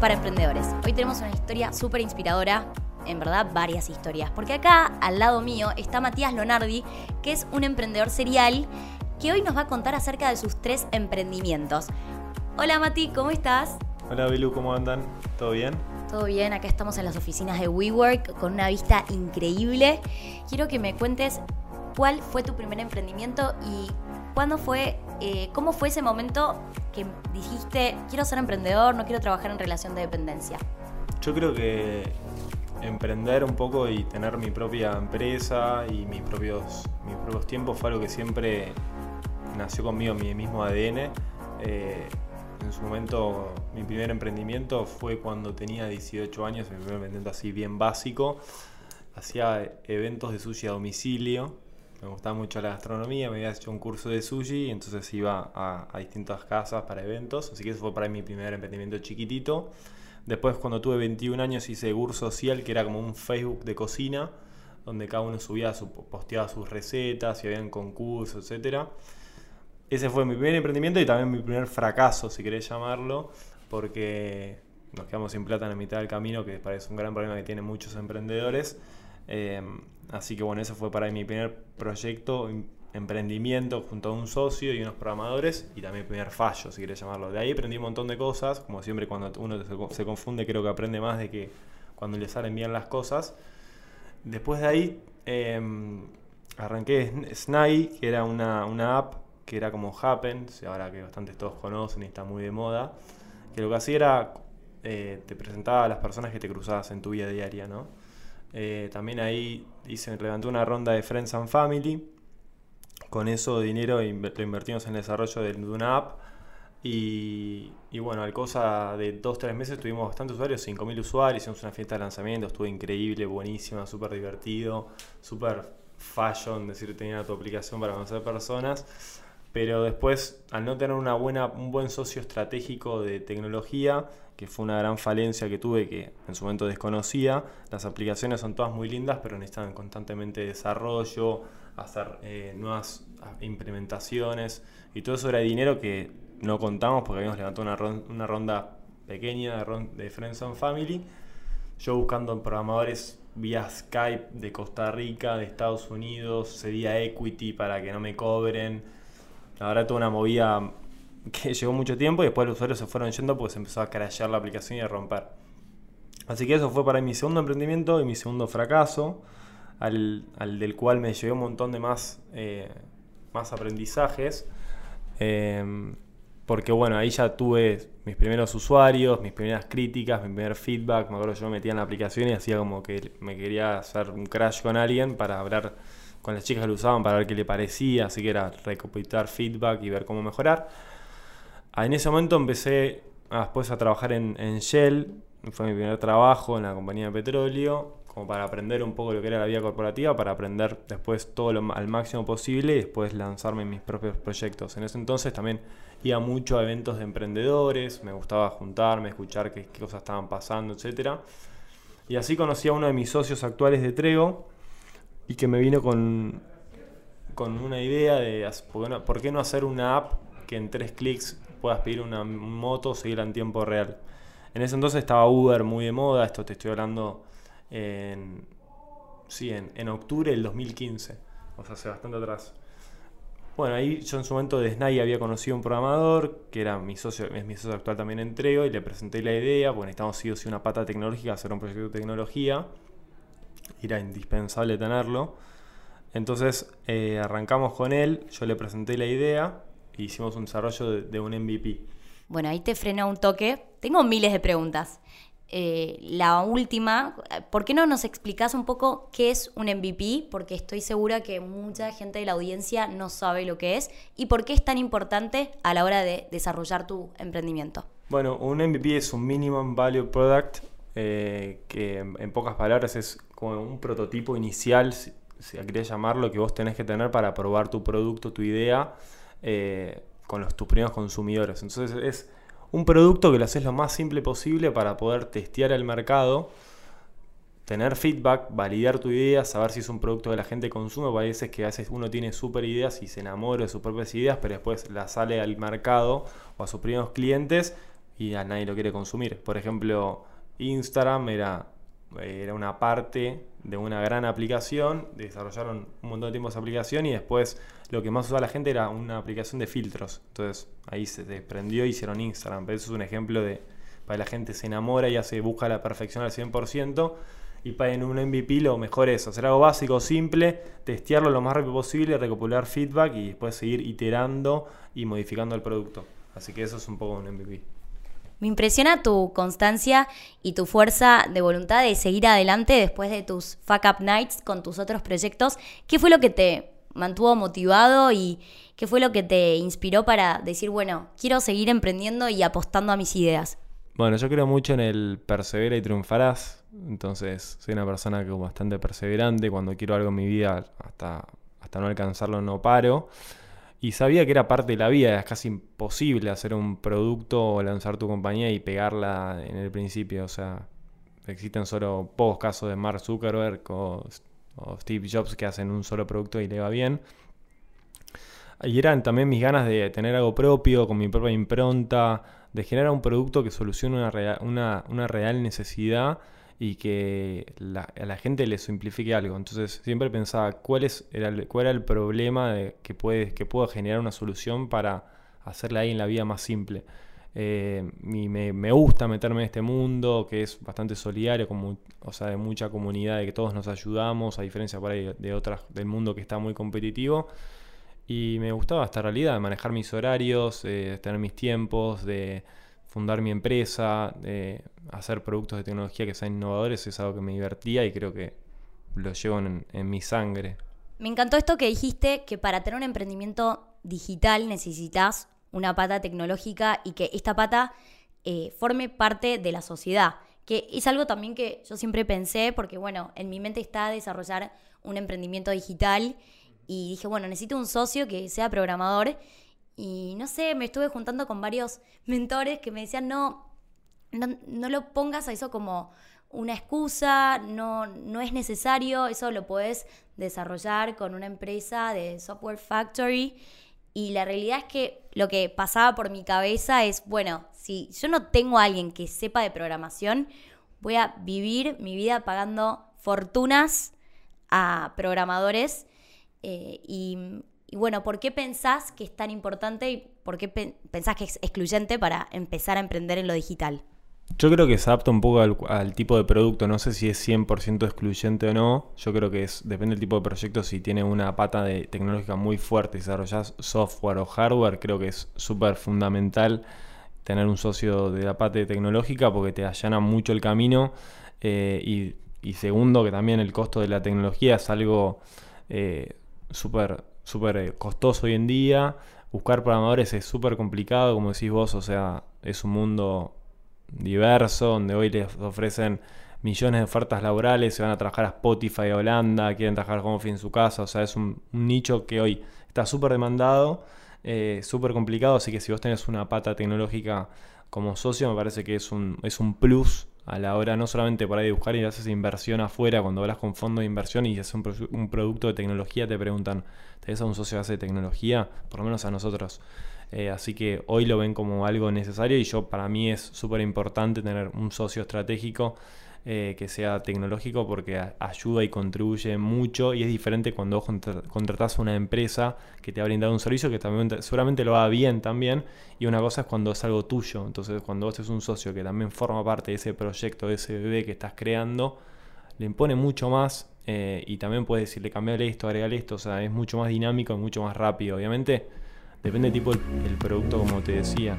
para emprendedores. Hoy tenemos una historia súper inspiradora, en verdad varias historias, porque acá al lado mío está Matías Lonardi, que es un emprendedor serial que hoy nos va a contar acerca de sus tres emprendimientos. Hola Mati, ¿cómo estás? Hola Bilu, ¿cómo andan? ¿Todo bien? Todo bien, acá estamos en las oficinas de WeWork con una vista increíble. Quiero que me cuentes cuál fue tu primer emprendimiento y cuándo fue, eh, cómo fue ese momento que dijiste, quiero ser emprendedor, no quiero trabajar en relación de dependencia. Yo creo que emprender un poco y tener mi propia empresa y mis propios, mis propios tiempos fue algo que siempre nació conmigo, mi mismo ADN. Eh, en su momento, mi primer emprendimiento fue cuando tenía 18 años, mi primer emprendimiento así bien básico. Hacía eventos de sushi a domicilio. Me gustaba mucho la gastronomía, me había hecho un curso de sushi y entonces iba a, distintas casas para eventos. Así que ese fue para mí mi primer emprendimiento chiquitito. Después, cuando tuve 21 años, hice Gur Social, que era como un Facebook de cocina, donde cada uno subía, su, posteaba sus recetas, y habían concursos, etcétera. Ese fue mi primer emprendimiento y también mi primer fracaso, si querés llamarlo, porque nos quedamos sin plata en la mitad del camino, que parece un gran problema que tienen muchos emprendedores. Eh, así que bueno, ese fue para mi primer proyecto, em, emprendimiento junto a un socio y unos programadores y también primer fallo, si querés llamarlo. De ahí aprendí un montón de cosas, como siempre cuando uno se confunde creo que aprende más de que cuando le salen bien las cosas. Después de ahí em, arranqué Snai, que era una, una app que era como Happen, ahora que bastante todos conocen y está muy de moda, que lo que hacía era, eh, te presentaba a las personas que te cruzabas en tu vida diaria, ¿no? Eh, también ahí hice, levanté una ronda de Friends and Family, con eso dinero lo invertimos en el desarrollo de, una app, y, y, bueno, al cosa de 2-3 meses tuvimos bastantes usuarios, 5.000 usuarios, hicimos una fiesta de lanzamiento, estuvo increíble, buenísima, súper divertido, súper fashion, decir, tenía tu aplicación para conocer personas. Pero después, al no tener una buena, un buen socio estratégico de tecnología, que fue una gran falencia que tuve que en su momento desconocía, las aplicaciones son todas muy lindas, pero necesitan constantemente desarrollo, hacer eh, nuevas implementaciones, y todo eso era dinero que no contamos porque habíamos levantado una, una ronda pequeña de, Friends and Family. Yo buscando programadores vía Skype de Costa Rica, de Estados Unidos, sería equity para que no me cobren la verdad, tuvo una movida que llevó mucho tiempo y después los usuarios se fueron yendo porque se empezó a crashear la aplicación y a romper. Así que eso fue para mi segundo emprendimiento y mi segundo fracaso, al, del cual me llevé un montón de más, eh, más aprendizajes. Em, porque bueno, ahí ya tuve mis primeros usuarios, mis primeras críticas, mi primer feedback. Me acuerdo yo me metía en la aplicación y hacía como que me quería hacer un crash con alguien para hablar con las chicas lo usaban para ver qué le parecía, así que era recopilar feedback y ver cómo mejorar. Ah, en ese momento empecé ah, después a trabajar en, Shell, fue mi primer trabajo en la compañía de petróleo, como para aprender un poco lo que era la vida corporativa, para aprender después todo al máximo posible y después lanzarme en mis propios proyectos. En ese entonces también iba mucho a eventos de emprendedores, me gustaba juntarme, escuchar qué, qué cosas estaban pasando, etc. Y así conocí a uno de mis socios actuales de Trego, y que me vino con, con una idea de ¿por qué no hacer una app que en tres clics puedas pedir una moto, seguirla en tiempo real. En ese entonces estaba Uber muy de moda, esto te estoy hablando en, sí, en, octubre del 2015, o sea, hace bastante atrás. Bueno, ahí yo en su momento de SNAI había conocido un programador, que era mi socio, es mi socio actual también en Trego, y le presenté la idea, porque necesitamos sí o una pata tecnológica, hacer un proyecto de tecnología era indispensable tenerlo. Entonces eh, arrancamos con él, yo le presenté la idea e hicimos un desarrollo de, un MVP. Bueno, ahí te frena un toque. Tengo miles de preguntas. Eh, la última, ¿por qué no nos explicas un poco qué es un MVP? Porque estoy segura que mucha gente de la audiencia no sabe lo que es y por qué es tan importante a la hora de desarrollar tu emprendimiento. Bueno, un MVP es un Minimum Value Product, eh, que en pocas palabras es como un prototipo inicial, si, querés llamarlo, que vos tenés que tener para probar tu producto, tu idea, eh, con los, tus primeros consumidores. Entonces es un producto que lo haces lo más simple posible para poder testear el mercado, tener feedback, validar tu idea, saber si es un producto que la gente consume, porque hay veces que a veces uno tiene super ideas y se enamora de sus propias ideas, pero después las sale al mercado o a sus primeros clientes y a nadie lo quiere consumir. Por ejemplo, Instagram era, era una parte de una gran aplicación, desarrollaron un montón de tiempo esa aplicación y después lo que más usaba la gente era una aplicación de filtros. Entonces ahí se desprendió y hicieron Instagram. Pero eso es un ejemplo de para la gente se enamora y hace, busca la perfección al 100%. Y para en un MVP lo mejor es hacer algo básico, simple, testearlo lo más rápido posible, recopilar feedback y después seguir iterando y modificando el producto. Así que eso es un poco un MVP. Me impresiona tu constancia y tu fuerza de voluntad de seguir adelante después de tus Fuck Up Nights con tus otros proyectos. ¿Qué fue lo que te mantuvo motivado y qué fue lo que te inspiró para decir, bueno, quiero seguir emprendiendo y apostando a mis ideas? Bueno, yo creo mucho en el persevera y triunfarás. Entonces, soy una persona que es bastante perseverante. Cuando quiero algo en mi vida, hasta, hasta no alcanzarlo, no paro. Y sabía que era parte de la vida, es casi imposible hacer un producto o lanzar tu compañía y pegarla en el principio. O sea, existen solo pocos casos de Mark Zuckerberg o, Steve Jobs que hacen un solo producto y le va bien. Y eran también mis ganas de tener algo propio, con mi propia impronta, de generar un producto que solucione una, una real necesidad y que a la gente le simplifique algo. Entonces siempre pensaba cuál, es, era, el, cuál era el problema que, puede, que puedo generar una solución para hacerla ahí en la vida más simple. Eh, y me, gusta meterme en este mundo que es bastante solidario, como, o sea, de mucha comunidad, de que todos nos ayudamos, a diferencia por ahí de otras del mundo que está muy competitivo. Y me gustaba esta realidad, de manejar mis horarios, de tener mis tiempos, de fundar mi empresa, de hacer productos de tecnología que sean innovadores, es algo que me divertía y creo que lo llevo en, mi sangre. Me encantó esto que dijiste, que para tener un emprendimiento digital necesitas una pata tecnológica y que esta pata eh, forme parte de la sociedad. Que es algo también que yo siempre pensé, porque bueno, en mi mente está desarrollar un emprendimiento digital y dije, bueno, necesito un socio que sea programador y no sé, me estuve juntando con varios mentores que me decían, no, no, lo pongas a eso como una excusa, no, no es necesario, eso lo puedes desarrollar con una empresa de software factory. Y la realidad es que lo que pasaba por mi cabeza es, bueno, si yo no tengo a alguien que sepa de programación, voy a vivir mi vida pagando fortunas a programadores eh, y, y bueno, ¿por qué pensás que es tan importante y por qué pensás que es excluyente para empezar a emprender en lo digital? Yo creo que se adapta un poco al, tipo de producto, no sé si es 100% excluyente o no, yo creo que depende del tipo de proyecto, si tiene una pata de tecnológica muy fuerte, si desarrollas software o hardware, creo que es súper fundamental tener un socio de la pata tecnológica porque te allana mucho el camino eh, y, segundo que también el costo de la tecnología es algo eh, súper súper eh, costoso hoy en día. Buscar programadores es súper complicado, como decís vos, o sea, es un mundo diverso donde hoy les ofrecen millones de ofertas laborales, se van a trabajar a Spotify a Holanda, quieren trabajar como fin en su casa, o sea, es un, nicho que hoy está súper demandado, eh, súper complicado, así que si vos tenés una pata tecnológica como socio, me parece que es un, es un plus a la hora no solamente por ahí de buscar y haces inversión afuera, cuando hablas con fondos de inversión y haces un, producto de tecnología, te preguntan, ¿tenés a un socio que hace tecnología? Por lo menos a nosotros. Eh, así que hoy lo ven como algo necesario y yo para mí es súper importante tener un socio estratégico eh, que sea tecnológico porque ayuda y contribuye mucho y es diferente cuando vos contratás a una empresa que te ha brindado un servicio que también seguramente lo va bien también y una cosa es cuando es algo tuyo, entonces cuando vos es un socio que también forma parte de ese proyecto, de ese bebé que estás creando, le impone mucho más eh, y también puedes decirle cambiarle esto, agregarle esto, o sea, es mucho más dinámico y mucho más rápido, obviamente depende del tipo del producto como te decía.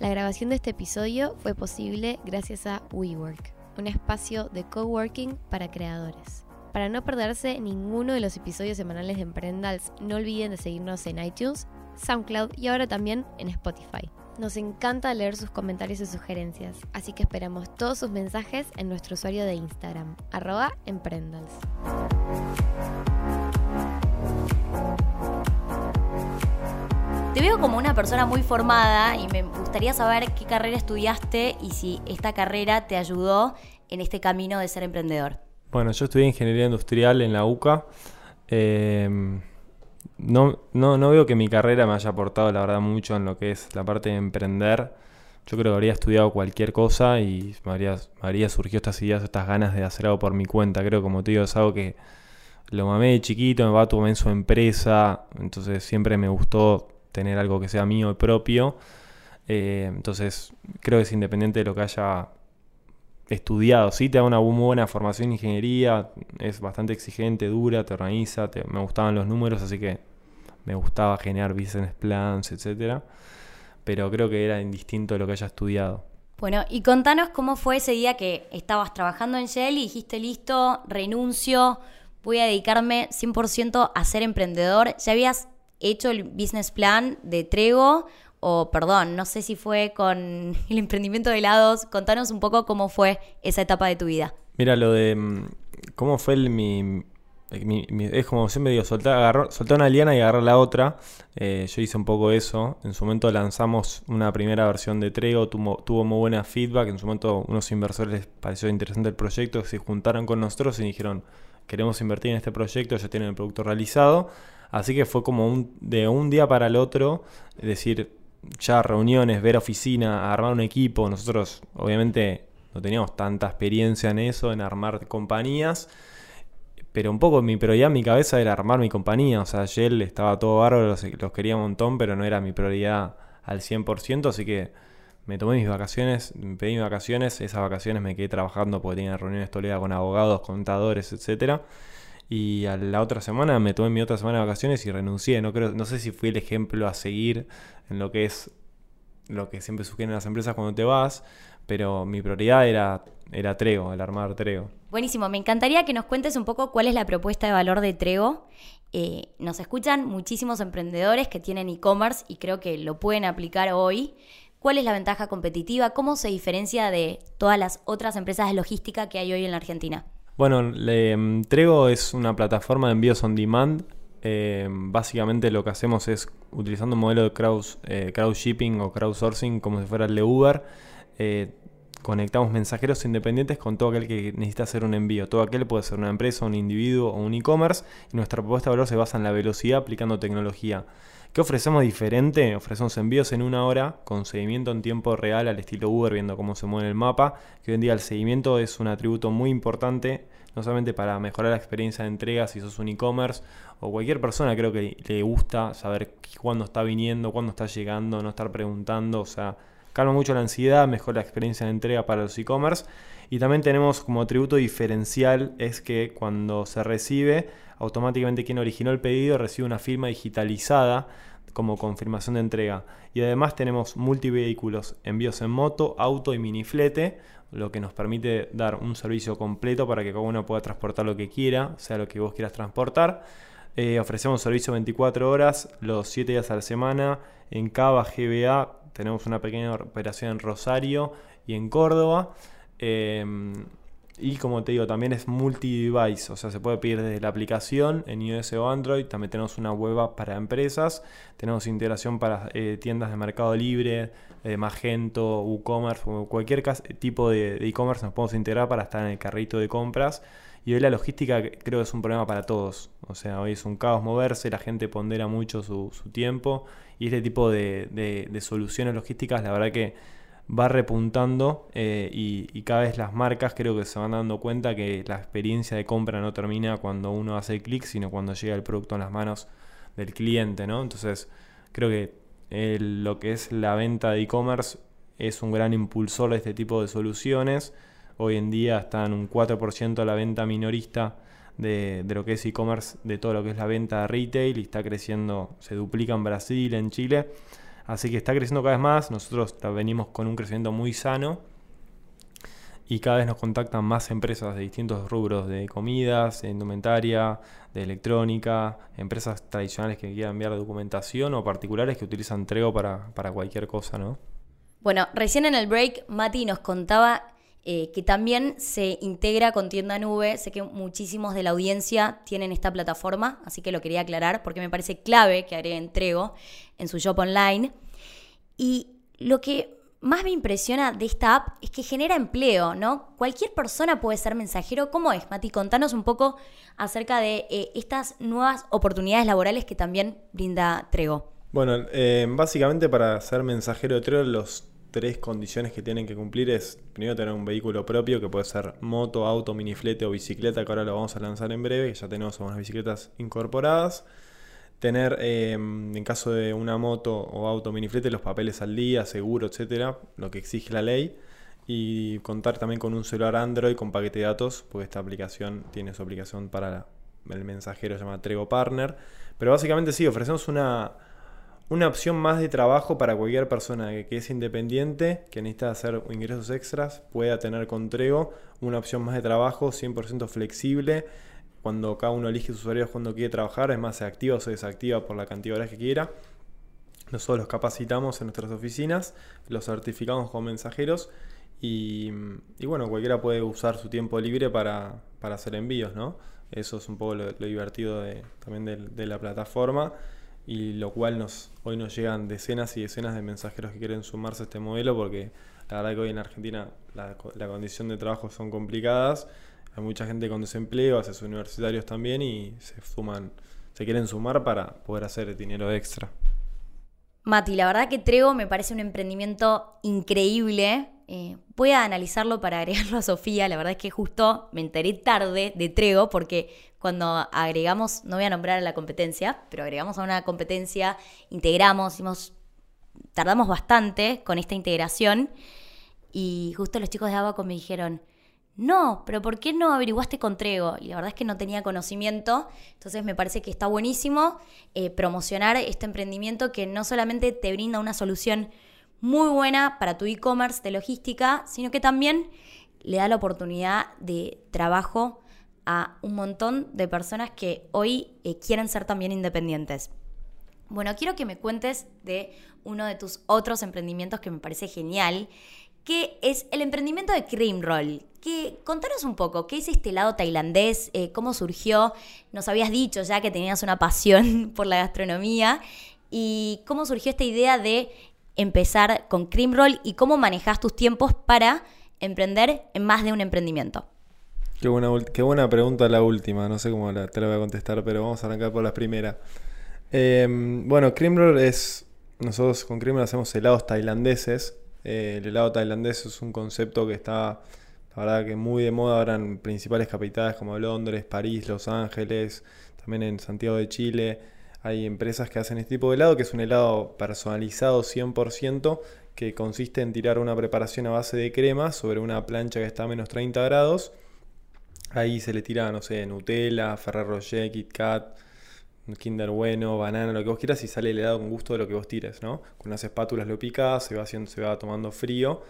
La grabación de este episodio fue posible gracias a WeWork, un espacio de coworking para creadores. Para no perderse ninguno de los episodios semanales de Emprendals, no olviden de seguirnos en iTunes, SoundCloud y ahora también en Spotify. Nos encanta leer sus comentarios y sugerencias, así que esperamos todos sus mensajes en nuestro usuario de Instagram, arroba emprendals. Te veo como una persona muy formada y me gustaría saber qué carrera estudiaste y si esta carrera te ayudó en este camino de ser emprendedor. Bueno, yo estudié ingeniería industrial en la UCA. Em, no, no, no veo que mi carrera me haya aportado, la verdad, mucho en lo que es la parte de emprender. Yo creo que habría estudiado cualquier cosa y me habría, me surgido estas ideas, estas ganas de hacer algo por mi cuenta. Creo, como te digo, es algo que lo mamé de chiquito, me va a tomar en su empresa, entonces siempre me gustó tener algo que sea mío y propio. Eh, entonces, creo que es independiente de lo que haya estudiado. Sí, te da una muy buena formación en ingeniería, es bastante exigente, dura, te organiza, me gustaban los números, así que me gustaba generar business plans, etcétera. Pero creo que era indistinto de lo que haya estudiado. Bueno, y contanos cómo fue ese día que estabas trabajando en Shell y dijiste, listo, renuncio, voy a dedicarme 100% a ser emprendedor. ¿Ya habías hecho el business plan de Trego o perdón, no sé si fue con el emprendimiento de helados. Contanos un poco cómo fue esa etapa de tu vida. Mira, lo de mm, cómo fue el, mi, es como siempre digo, soltar, una liana y agarrar la otra. Eh, yo hice un poco eso. En su momento lanzamos una primera versión de Trego, tuvo, tuvo muy buena feedback. En su momento unos inversores les pareció interesante el proyecto, se juntaron con nosotros y dijeron, queremos invertir en este proyecto, ya tienen el producto realizado. Así que fue como un, de un día para el otro, es decir, ya reuniones, ver oficina, armar un equipo. Nosotros obviamente no teníamos tanta experiencia en eso, en armar compañías. Pero un poco mi prioridad en mi cabeza era armar mi compañía. O sea, Shell estaba todo bárbaro, los, quería un montón, pero no era mi prioridad al 100%. Así que me tomé mis vacaciones, me pedí mis vacaciones. Esas vacaciones me quedé trabajando porque tenía reuniones todo con abogados, contadores, etcétera. Y a la otra semana me tomé mi otra semana de vacaciones y renuncié. No, creo, no sé si fui el ejemplo a seguir en lo que es lo que siempre sugieren las empresas cuando te vas, pero mi prioridad era, era Trego, el armar Trego. Buenísimo, me encantaría que nos cuentes un poco cuál es la propuesta de valor de Trego. Eh, nos escuchan muchísimos emprendedores que tienen e-commerce y creo que lo pueden aplicar hoy. ¿Cuál es la ventaja competitiva? ¿Cómo se diferencia de todas las otras empresas de logística que hay hoy en la Argentina? Bueno, le, mm, Trego es una plataforma de envíos on demand. Eh, básicamente lo que hacemos es, utilizando un modelo de crowd, eh, shipping o crowdsourcing como si fuera el de Uber, eh, conectamos mensajeros independientes con todo aquel que necesita hacer un envío. Todo aquel puede ser una empresa, un individuo o un e-commerce. Y nuestra propuesta de valor se basa en la velocidad aplicando tecnología. ¿Qué ofrecemos diferente? Ofrecemos envíos en una hora con seguimiento en tiempo real al estilo Uber, viendo cómo se mueve el mapa. Que hoy en día el seguimiento es un atributo muy importante, no solamente para mejorar la experiencia de entrega si sos un e-commerce o cualquier persona creo que le gusta saber cuándo está viniendo, cuándo está llegando, no estar preguntando, o sea, calma mucho la ansiedad, mejora la experiencia de entrega para los e-commerce. Y también tenemos como atributo diferencial es que cuando se recibe automáticamente quien originó el pedido recibe una firma digitalizada como confirmación de entrega. Y además tenemos multivehículos, envíos en moto, auto y miniflete, lo que nos permite dar un servicio completo para que cada uno pueda transportar lo que quiera, sea lo que vos quieras transportar. Eh, ofrecemos servicio 24 horas, los 7 días a la semana. En Cava, GBA, tenemos una pequeña operación en Rosario y en Córdoba. Eh, y como te digo, también es multi-device, o sea, se puede pedir desde la aplicación en iOS o Android. También tenemos una web para empresas. Tenemos integración para eh, tiendas de Mercado Libre, eh, Magento, WooCommerce, cualquier tipo de e-commerce nos podemos integrar para estar en el carrito de compras. Y hoy la logística creo que es un problema para todos. O sea, hoy es un caos moverse, la gente pondera mucho su, tiempo. Y este tipo de, de soluciones logísticas, la verdad que va repuntando eh, y, cada vez las marcas creo que se van dando cuenta que la experiencia de compra no termina cuando uno hace el clic, sino cuando llega el producto en las manos del cliente, ¿no? Entonces creo que lo que es la venta de e-commerce es un gran impulsor de este tipo de soluciones. Hoy en día está en un 4% la venta minorista de, de lo que es e-commerce, de todo lo que es la venta de retail y está creciendo, se duplica en Brasil, en Chile. Así que está creciendo cada vez más, nosotros venimos con un crecimiento muy sano y cada vez nos contactan más empresas de distintos rubros, de comidas, de indumentaria, de electrónica, empresas tradicionales que quieran enviar documentación o particulares que utilizan Trego para, para cualquier cosa, ¿no? Bueno, recién en el break Mati nos contaba eh, que también se integra con tienda nube. Sé que muchísimos de la audiencia tienen esta plataforma, así que lo quería aclarar porque me parece clave que agreguen entrego en su shop online. Y lo que más me impresiona de esta app es que genera empleo, ¿no? Cualquier persona puede ser mensajero. ¿Cómo es, Mati? Contanos un poco acerca de eh, estas nuevas oportunidades laborales que también brinda Trego. Bueno, eh, básicamente para ser mensajero de Trego, los tres condiciones que tienen que cumplir es primero tener un vehículo propio, que puede ser moto, auto, miniflete o bicicleta, que ahora lo vamos a lanzar en breve, ya tenemos unas bicicletas incorporadas tener, em, en caso de una moto o auto miniflete, los papeles al día, seguro, etcétera, lo que exige la ley. Y contar también con un celular Android con paquete de datos, porque esta aplicación tiene su aplicación para el mensajero, se llama Trego Partner. Pero básicamente sí, ofrecemos una, una opción más de trabajo para cualquier persona que, es independiente, que necesita hacer ingresos extras, pueda tener con una opción más de trabajo 100% flexible cuando cada uno elige sus horarios cuando quiere trabajar, es más, se activa o se desactiva por la cantidad de horas que quiera. Nosotros los capacitamos en nuestras oficinas, los certificamos como mensajeros y, bueno, cualquiera puede usar su tiempo libre para, hacer envíos, ¿no? Eso es un poco lo, divertido también de, la plataforma y lo cual nos, hoy nos llegan decenas y decenas de mensajeros que quieren sumarse a este modelo porque la verdad que hoy en Argentina la, la condición de trabajo son complicadas hay mucha gente con desempleo, haces universitarios también y se suman, se quieren sumar para poder hacer dinero extra. Mati, la verdad que Trego me parece un emprendimiento increíble. Eh, voy a analizarlo para agregarlo a Sofía. La verdad es que justo me enteré tarde de Trego porque cuando agregamos, no voy a nombrar a la competencia, pero agregamos a una competencia, integramos, hicimos, tardamos bastante con esta integración y justo los chicos de Abaco me dijeron, no, pero ¿por qué no averiguaste con Trego? Y la verdad es que no tenía conocimiento, entonces me parece que está buenísimo eh, promocionar este emprendimiento que no solamente te brinda una solución muy buena para tu e-commerce de logística, sino que también le da la oportunidad de trabajo a un montón de personas que hoy eh, quieren ser también independientes. Bueno, quiero que me cuentes de uno de tus otros emprendimientos que me parece genial, que es el emprendimiento de Cream Roll. Que, contanos un poco, ¿qué es este lado tailandés? Eh, ¿Cómo surgió? Nos habías dicho ya que tenías una pasión por la gastronomía. ¿Y cómo surgió esta idea de empezar con Cream Roll y cómo manejas tus tiempos para emprender en más de un emprendimiento? Qué buena, qué buena pregunta la última, no sé cómo te la voy a contestar, pero vamos a arrancar por la primera. Em, bueno, Cream Roll es, nosotros con Cream Roll hacemos helados tailandeses, eh, el helado tailandés es un concepto que está, la verdad, que muy de moda ahora en principales capitales como Londres, París, Los Ángeles, también en Santiago de Chile. Hay empresas que hacen este tipo de helado, que es un helado personalizado 100%, que consiste en tirar una preparación a base de crema sobre una plancha que está a menos 30 grados. Ahí se le tira, no sé, Nutella, Ferrero Rocher, Kit Kat, Kinder bueno, banana, lo que vos quieras y sale el helado con gusto de lo que vos tires, ¿no? Con unas espátulas lo picás, se va haciendo, se va tomando frío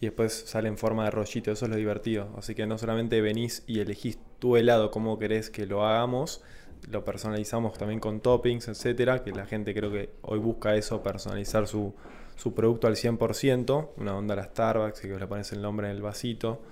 y después sale en forma de rollito, eso es lo divertido. Así que no solamente venís y elegís tu helado como querés que lo hagamos, lo personalizamos también con toppings, etcétera, que la gente creo que hoy busca eso, personalizar su, su producto al 100%, una onda a la Starbucks, que le pones el nombre en el vasito.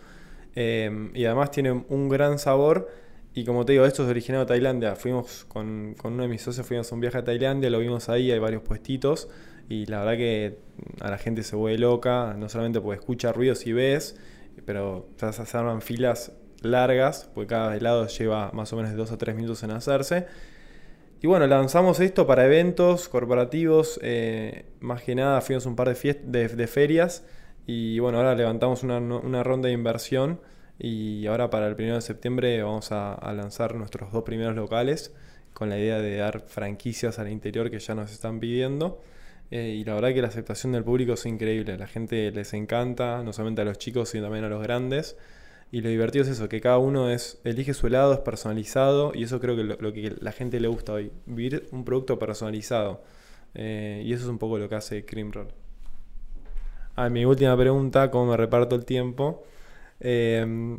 Eh, y además tiene un gran sabor y como te digo, esto es originado de Tailandia. Fuimos con, uno de mis socios, fuimos a un viaje a Tailandia, lo vimos ahí, hay varios puestitos. Y la verdad que a la gente se vuelve loca, no solamente porque escucha ruidos y ves, pero se arman filas largas, porque cada helado lleva más o menos de 2 a 3 minutos en hacerse. Y bueno, lanzamos esto para eventos corporativos, eh, más que nada fuimos un par de, de, ferias y bueno, ahora levantamos una, una ronda de inversión y ahora para el 1 de septiembre vamos a, lanzar nuestros dos primeros locales con la idea de dar franquicias al interior que ya nos están pidiendo. Eh, y la verdad que la aceptación del público es increíble. La gente les encanta, no solamente a los chicos, sino también a los grandes. Y lo divertido es eso, que cada uno es, elige su helado, es personalizado. Y eso creo que lo, lo que la gente le gusta hoy. Vivir un producto personalizado. Eh, y eso es un poco lo que hace Cream Roll. Ah, mi última pregunta, ¿cómo me reparto el tiempo? Em,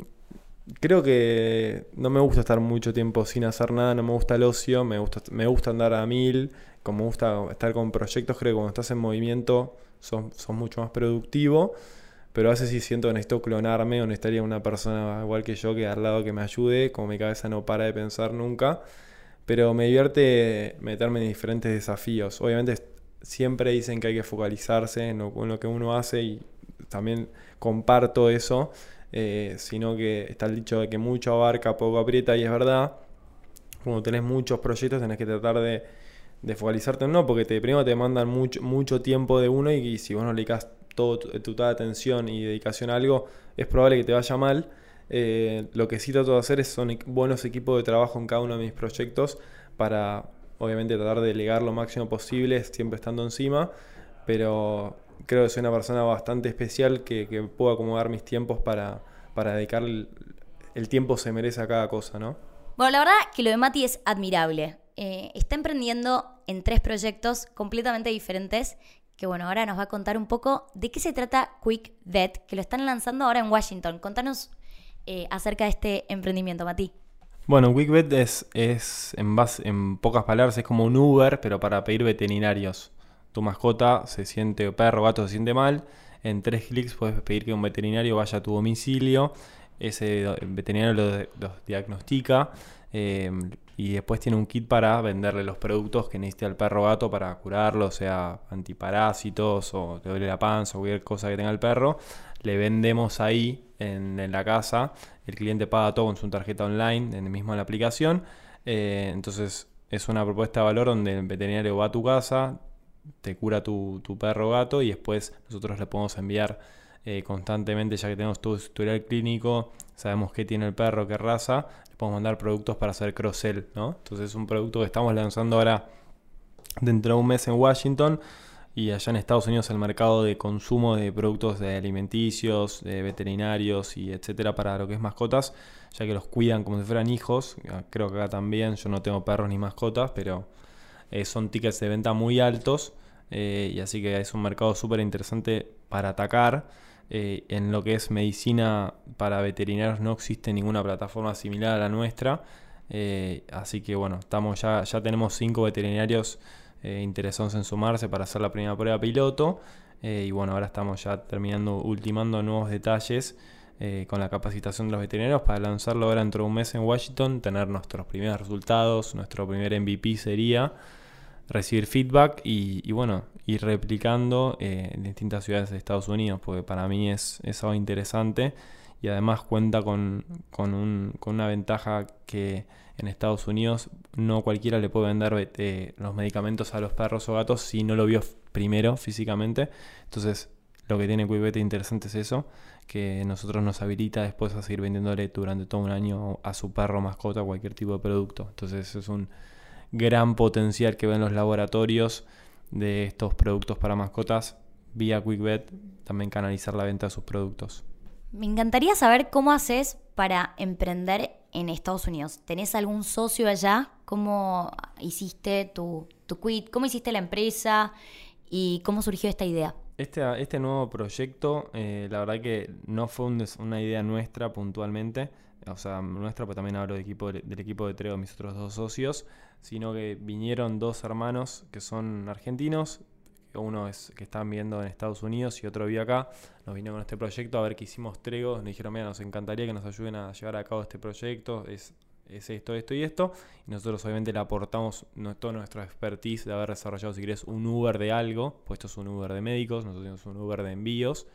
creo que no me gusta estar mucho tiempo sin hacer nada, no me gusta el ocio, me gusta, me gusta andar a mil, como me gusta estar con proyectos, creo que cuando estás en movimiento sos, mucho más productivo, pero a veces sí siento que necesito clonarme o necesitaría una persona igual que yo que al lado que me ayude, como mi cabeza no para de pensar nunca, pero me divierte meterme en diferentes desafíos. Obviamente siempre dicen que hay que focalizarse en lo, que uno hace y también comparto eso, eh, sino que está el dicho de que mucho abarca, poco aprieta y es verdad. Cuando tenés muchos proyectos tenés que tratar de, focalizarte en uno porque te, primero te mandan mucho, mucho tiempo de uno y, si vos no le dedicas todo tu, toda atención y dedicación a algo, es probable que te vaya mal. Eh, lo que sí trato de hacer es son buenos equipos de trabajo en cada uno de mis proyectos para obviamente tratar de delegar lo máximo posible, siempre estando encima, pero creo que soy una persona bastante especial que, puedo acomodar mis tiempos para, para dedicar el, tiempo se merece a cada cosa, ¿no? Bueno, la verdad que lo de Mati es admirable. Eh, está emprendiendo en tres proyectos completamente diferentes que bueno, ahora nos va a contar un poco de qué se trata Quick Vet, que lo están lanzando ahora en Washington. Contanos eh, acerca de este emprendimiento, Mati. Bueno, QuickVet es, es en, en pocas palabras, es como un Uber, pero para pedir veterinarios. Tu mascota se siente, perro, gato se siente mal. En tres clics puedes pedir que un veterinario vaya a tu domicilio. Ese veterinario lo, diagnostica eh, y después tiene un kit para venderle los productos que necesita el perro gato para curarlo, sea antiparásitos o te duele la panza o cualquier cosa que tenga el perro. Le vendemos ahí en, la casa. El cliente paga todo con su tarjeta online, en mismo en la aplicación. Eh, entonces es una propuesta de valor donde el veterinario va a tu casa, te cura tu, perro o gato y después nosotros le podemos enviar eh, constantemente, ya que tenemos todo su historial clínico, sabemos qué tiene el perro, qué raza, le podemos mandar productos para hacer cross-sell, ¿no? Entonces es un producto que estamos lanzando ahora dentro de un mes en Washington y allá en Estados Unidos el mercado de consumo de productos de alimenticios, de veterinarios y etcétera para lo que es mascotas, ya que los cuidan como si fueran hijos. Ah, creo que acá también, yo no tengo perros ni mascotas, pero eh, son tickets de venta muy altos eh, y así que es un mercado súper interesante para atacar. Eh, en lo que es medicina para veterinarios no existe ninguna plataforma similar a la nuestra. así que bueno, estamos ya, ya tenemos cinco veterinarios eh, interesados en sumarse para hacer la primera prueba piloto. Eh, y bueno, ahora estamos ya terminando, ultimando nuevos detalles eh, con la capacitación de los veterinarios para lanzarlo ahora dentro de un mes en Washington, tener nuestros primeros resultados, nuestro primer MVP sería recibir feedback y, bueno, ir replicando en distintas ciudades de Estados Unidos, porque para mí es, es algo interesante y además cuenta con, con, un, con una ventaja que en Estados Unidos no cualquiera le puede vender eh, los medicamentos a los perros o gatos si no lo vio primero físicamente. Entonces, lo que tiene QuickVet interesante es eso, que nosotros nos habilita después a seguir vendiéndole durante todo un año a su perro, mascota, cualquier tipo de producto. Entonces, es un gran potencial que ven los laboratorios de estos productos para mascotas vía QuickVet, también canalizar la venta de sus productos. Me encantaría saber cómo haces para emprender en Estados Unidos. ¿Tenés algún socio allá? ¿Cómo hiciste tu, tu quit? ¿Cómo hiciste la empresa? ¿Y cómo surgió esta idea? Este, este nuevo proyecto, eh, la verdad que no fue una idea nuestra puntualmente, o sea, nuestra, pues también hablo del equipo, del equipo de Treo, mis otros dos socios, sino que vinieron dos hermanos que son argentinos, uno es que están viendo en Estados Unidos y otro vive acá. Nos vino con este proyecto a ver qué hicimos Tregos. Nos dijeron, mira, nos encantaría que nos ayuden a llevar a cabo este proyecto. Es, es esto, esto y esto. Y nosotros obviamente le aportamos toda nuestra expertise de haber desarrollado, si querés, un Uber de algo. Pues esto es un Uber de médicos, nosotros tenemos un Uber de envíos.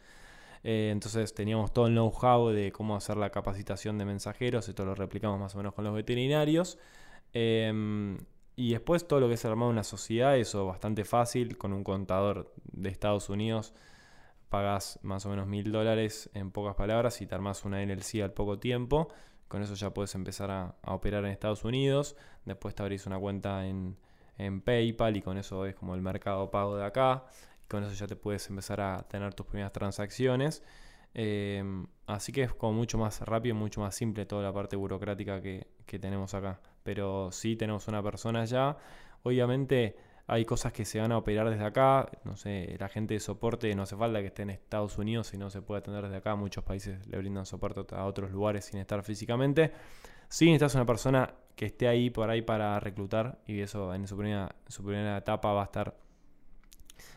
Eh, entonces teníamos todo el know-how de cómo hacer la capacitación de mensajeros. Esto lo replicamos más o menos con los veterinarios. Em, y después todo lo que es armar una sociedad, eso bastante fácil, con un contador de Estados Unidos pagas más o menos mil dólares en pocas palabras y te armas una LLC al poco tiempo. Con eso ya puedes empezar a, operar en Estados Unidos. Después te abrís una cuenta en, PayPal y con eso es como el mercado pago de acá. Con eso ya te puedes empezar a tener tus primeras transacciones. Em, así que es como mucho más rápido, mucho más simple toda la parte burocrática que, que tenemos acá pero sí tenemos una persona allá. Obviamente hay cosas que se van a operar desde acá, no sé, la gente de soporte no hace falta que esté en Estados Unidos si no se puede atender desde acá, muchos países le brindan soporte a otros lugares sin estar físicamente. Si necesitas una persona que esté ahí por ahí para reclutar y eso en su primera etapa va a estar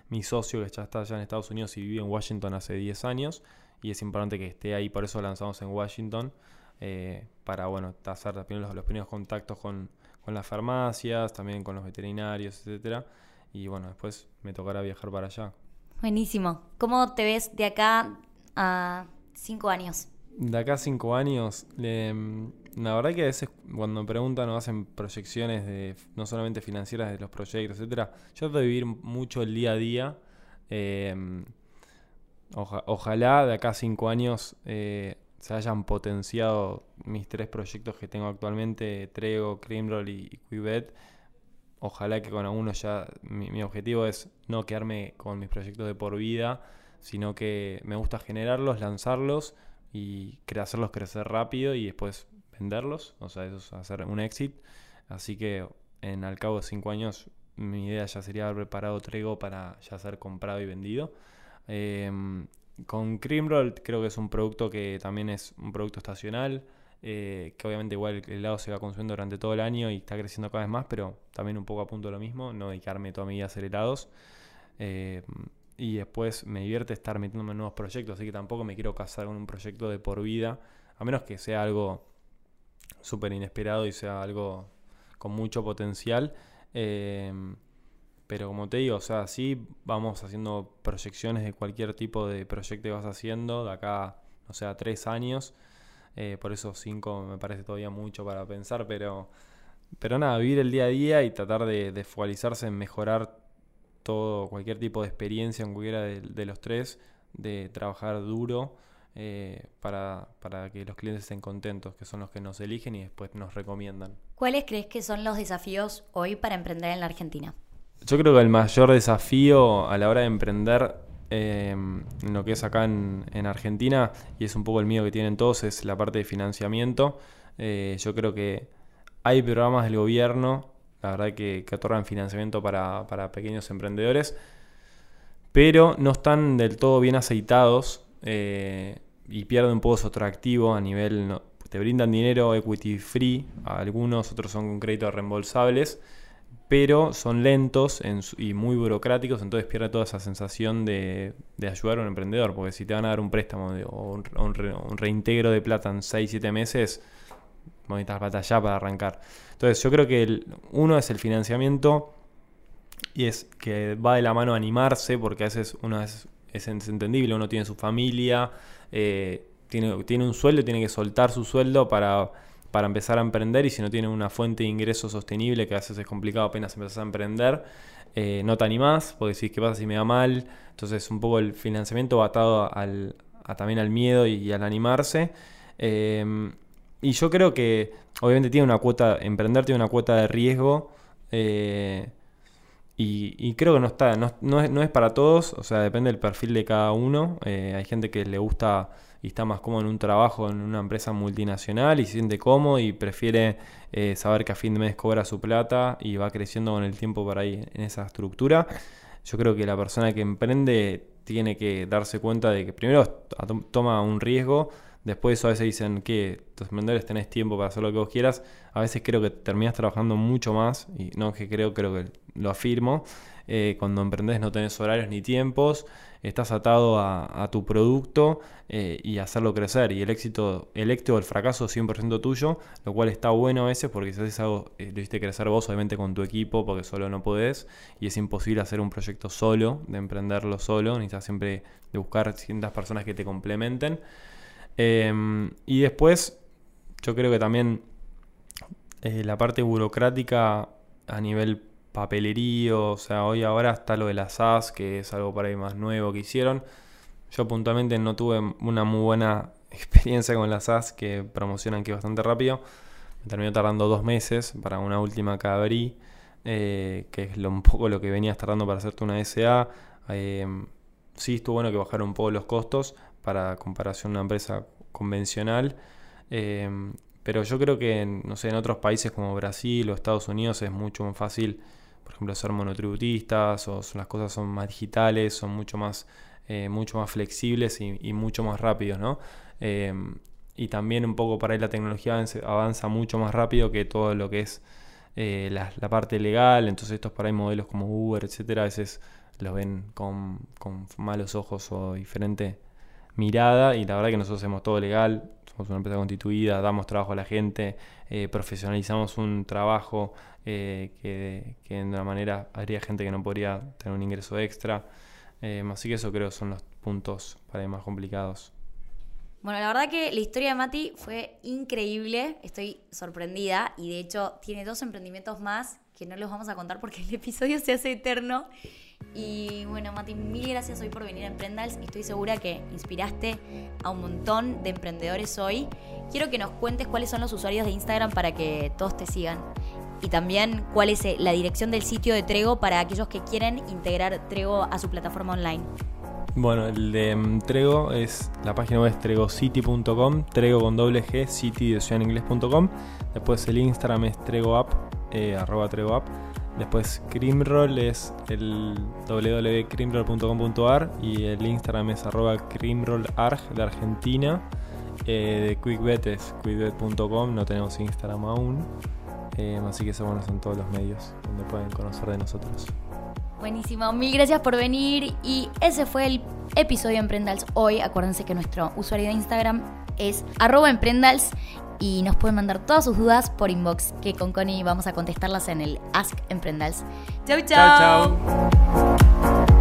mi socio que ya está allá en Estados Unidos y vive en Washington hace 10 años y es importante que esté ahí, por eso lanzamos en Washington eh, para bueno, hacer los, los primeros contactos con, las farmacias, también con los veterinarios, etcétera, y bueno, después me tocará viajar para allá. Buenísimo. ¿Cómo te ves de acá a cinco años? De acá a cinco años, la verdad que a veces cuando me preguntan o hacen proyecciones de no solamente financieras de los proyectos, etcétera, yo trato de vivir mucho el día a día. Em, ojalá de acá a cinco años eh, se hayan potenciado mis tres proyectos que tengo actualmente, Trego, Creamroll y, Quivet Ojalá que con algunos ya mi, objetivo es no quedarme con mis proyectos de por vida, sino que me gusta generarlos, lanzarlos y hacerlos crecer rápido y después venderlos. O sea, eso es hacer un exit. Así que en al cabo de cinco años mi idea ya sería haber preparado Trego para ya ser comprado y vendido. Em, con Creamroll creo que es un producto que también es un producto estacional. Eh, que obviamente igual el helado se va consumiendo durante todo el año y está creciendo cada vez más, pero también un poco a punto de lo mismo, no dedicarme toda mi vida a hacer helados. Eh, y después me divierte estar metiéndome en nuevos proyectos, así que tampoco me quiero casar con un proyecto de por vida, a menos que sea algo súper inesperado y sea algo con mucho potencial. Eh, pero como te digo, o sea, sí vamos haciendo proyecciones de cualquier tipo de proyecto que vas haciendo, de acá, o sea, tres años. Eh, por eso cinco me parece todavía mucho para pensar, pero, pero nada, vivir el día a día y tratar de, focalizarse en mejorar todo, cualquier tipo de experiencia en cualquiera de, los tres, de trabajar duro eh, para, para, que los clientes estén contentos, que son los que nos eligen y después nos recomiendan. ¿Cuáles crees que son los desafíos hoy para emprender en la Argentina? Yo creo que el mayor desafío a la hora de emprender en em, lo que es acá en, Argentina, y es un poco el miedo que tienen todos, es la parte de financiamiento. Eh, yo creo que hay programas del gobierno, la verdad que, que otorgan financiamiento para, pequeños emprendedores, pero no están del todo bien aceitados eh, y pierden un poco su atractivo a nivel... te brindan dinero equity free, algunos, otros son con créditos reembolsables pero son lentos y muy burocráticos, entonces pierde toda esa sensación de, ayudar a un emprendedor, porque si te van a dar un préstamo o un, reintegro de plata en 6-7 meses, necesitas batalla para arrancar. Entonces yo creo que uno es el financiamiento y es que va de la mano animarse, porque a veces uno es, es entendible, uno tiene su familia, eh, tiene, tiene un sueldo, tiene que soltar su sueldo para para empezar a emprender y si no tiene una fuente de ingreso sostenible, que a veces es complicado apenas empezar a emprender, eh, no te animás, porque decís, ¿qué pasa si me va mal? Entonces un poco el financiamiento va atado al, también al miedo y, al animarse. Em, y yo creo que obviamente tiene una cuota, emprender tiene una cuota de riesgo. Eh, y, creo que no está, no, es, para todos, o sea, depende del perfil de cada uno. Eh, hay gente que le gusta y está más cómodo en un trabajo en una empresa multinacional y se siente cómodo y prefiere eh, saber que a fin de mes cobra su plata y va creciendo con el tiempo por ahí en esa estructura. Yo creo que la persona que emprende tiene que darse cuenta de que primero toma un riesgo, después a veces dicen que tus emprendedores tenés tiempo para hacer lo que vos quieras, a veces creo que terminas trabajando mucho más, y no que creo, creo que lo afirmo, eh, cuando emprendes no tenés horarios ni tiempos, estás atado a, tu producto eh, y hacerlo crecer. Y el éxito, el éxito o el fracaso es 100% tuyo, lo cual está bueno a veces porque si haces algo, eh, lo hiciste crecer vos, obviamente con tu equipo, porque solo no podés. Y es imposible hacer un proyecto solo, de emprenderlo solo. Necesitas siempre de buscar ciertas personas que te complementen. Em, y después, yo creo que también la parte burocrática a nivel papelerío, o sea, hoy ahora está lo de las SAS, que es algo para ahí más nuevo que hicieron. Yo puntualmente no tuve una muy buena experiencia con las SAS que promocionan que bastante rápido. Me terminó tardando dos meses para una última que eh, que es lo, un poco lo que venías tardando para hacerte una SA. Eh, sí estuvo bueno que bajaron un poco los costos para comparación a una empresa convencional. Eh, pero yo creo que, no sé, en otros países como Brasil o Estados Unidos es mucho más fácil por ejemplo, ser monotributistas o las cosas son más digitales, son mucho más, eh, mucho más flexibles y, mucho más rápidos, ¿no? Em, y también un poco para ahí la tecnología avanza, mucho más rápido que todo lo que es eh, la, parte legal, entonces estos para ahí modelos como Uber, etcétera, a veces los ven con, malos ojos o diferente mirada y la verdad que nosotros hacemos todo legal, somos una empresa constituida, damos trabajo a la gente, eh, profesionalizamos un trabajo eh, que, que, de una manera haría gente que no podría tener un ingreso extra. Eh, así que eso creo son los puntos para más complicados. Bueno, la verdad que la historia de Mati fue increíble, estoy sorprendida y de hecho tiene dos emprendimientos más que no los vamos a contar porque el episodio se hace eterno. Y bueno, Mati, mil gracias hoy por venir a Emprendals. Estoy segura que inspiraste a un montón de emprendedores hoy. Quiero que nos cuentes cuáles son los usuarios de Instagram para que todos te sigan. Y también cuál es eh, la dirección del sitio de Trego para aquellos que quieren integrar Trego a su plataforma online. Bueno, el de mm, Trego es la página web tregocity.com, Trego con doble G, city de ciudadeninglés.com. Después el Instagram es tregoapp, eh, arroba tregoapp. Después Crimroll es el www.crimroll.com.ar y el Instagram es arroba crimrollarg de Argentina. Eh, de QuickBet es quickbet.com, no tenemos Instagram aún. Eh, así que eso bueno, todos los medios donde pueden conocer de nosotros. Buenísimo, mil gracias por venir y ese fue el episodio de Emprendals hoy. Acuérdense que nuestro usuario de Instagram es arroba emprendals y nos pueden mandar todas sus dudas por inbox que con Connie vamos a contestarlas en el Ask Emprendals. Chau, chau. chau, chau.